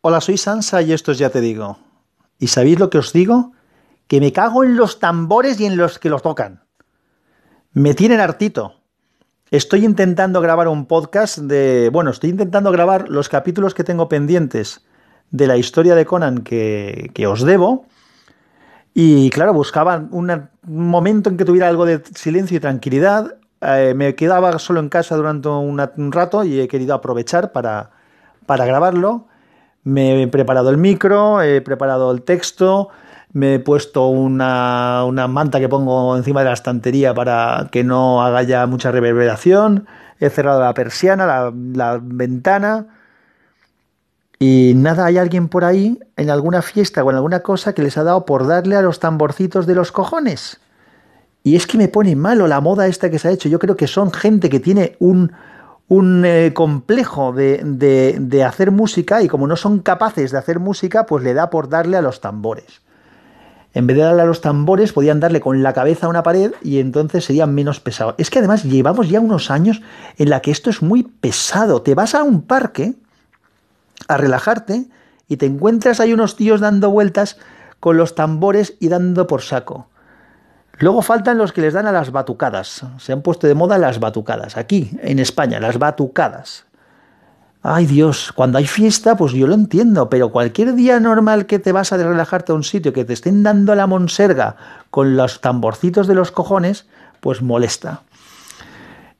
Hola, soy Sansa y esto es Ya Te Digo. ¿Y sabéis lo que os digo? Que me cago en los tambores y en los que los tocan. Me tienen hartito. Estoy intentando grabar un podcast de... Bueno, estoy intentando grabar los capítulos que tengo pendientes de la historia de Conan que, que os debo. Y claro, buscaba un momento en que tuviera algo de silencio y tranquilidad. Eh, me quedaba solo en casa durante un rato y he querido aprovechar para, para grabarlo. Me he preparado el micro, he preparado el texto, me he puesto una, manta que pongo encima de la estantería para que no haga ya mucha reverberación. He cerrado la persiana, la, la ventana. Y nada, hay alguien por ahí en alguna fiesta o en alguna cosa que les ha dado por darle a los tamborcitos de los cojones. Y es que me pone malo la moda esta que se ha hecho. Yo creo que son gente que tiene un, un eh, complejo de, de, hacer música y como no son capaces de hacer música, pues le da por darle a los tambores. En vez de darle a los tambores, podían darle con la cabeza a una pared y entonces serían menos pesados. Es que además llevamos ya unos años en la que esto es muy pesado. Te vas a un parque a relajarte y te encuentras ahí unos tíos dando vueltas con los tambores y dando por saco. Luego faltan los que les dan a las batucadas. Se han puesto de moda las batucadas. Aquí, en España, las batucadas. Ay Dios, cuando hay fiesta, pues yo lo entiendo, pero cualquier día normal que te vas a relajarte a un sitio, que te estén dando la monserga con los tamborcitos de los cojones, pues molesta.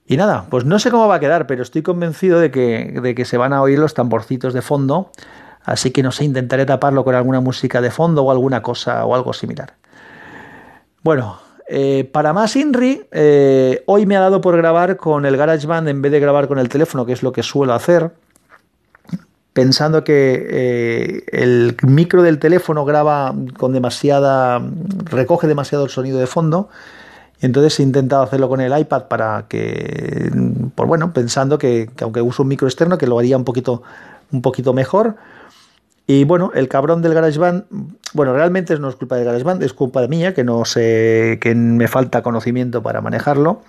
Y nada, pues no sé cómo va a quedar, pero estoy convencido de que, de que se van a oír los tamborcitos de fondo, así que no sé, intentaré taparlo con alguna música de fondo o alguna cosa o algo similar. Bueno, eh, para más INRI, eh, hoy me ha dado por grabar con el GarageBand en vez de grabar con el teléfono, que es lo que suelo hacer, pensando que eh, el micro del teléfono graba con demasiada, recoge demasiado el sonido de fondo. Y entonces he intentado hacerlo con el iPad para que, pues bueno, pensando que, que aunque uso un micro externo, que lo haría un poquito, un poquito mejor. Y bueno, el cabrón del GarageBand, bueno, realmente no es culpa del GarageBand, es culpa de mía, que no sé, que me falta conocimiento para manejarlo.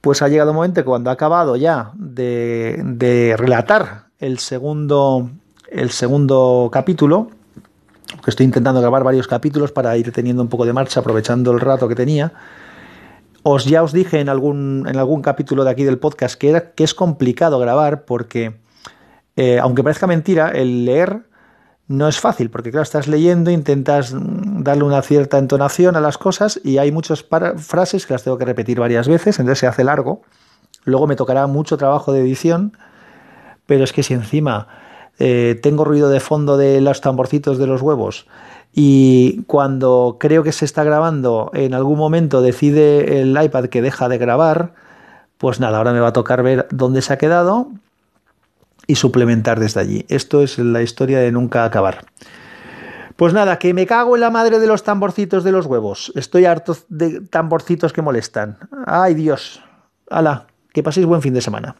Pues ha llegado un momento cuando ha acabado ya de, relatar el segundo, el segundo capítulo, que estoy intentando grabar varios capítulos para ir teniendo un poco de marcha, aprovechando el rato que tenía. Os ya os dije en algún, en algún capítulo de aquí del podcast que, que es complicado grabar porque, eh, aunque parezca mentira, el leer no es fácil, porque claro, estás leyendo, intentas darle una cierta entonación a las cosas y hay muchas frases que las tengo que repetir varias veces, entonces se hace largo. Luego me tocará mucho trabajo de edición, pero es que si encima eh, tengo ruido de fondo de los tamborcitos de los huevos y cuando creo que se está grabando en algún momento decide el iPad que deja de grabar, pues nada, ahora me va a tocar ver dónde se ha quedado y suplementar desde allí. Esto es la historia de nunca acabar. Pues nada, que me cago en la madre de los tamborcitos de los huevos. Estoy harto de tamborcitos que molestan. Ay Dios. Hala, que paséis buen fin de semana.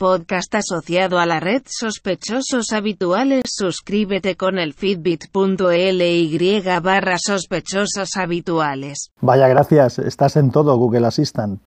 Podcast asociado a la red Sospechosos Habituales. Suscríbete con el fitbit.ly barra sospechosos habituales. Vaya, gracias. Estás en todo, Google Assistant.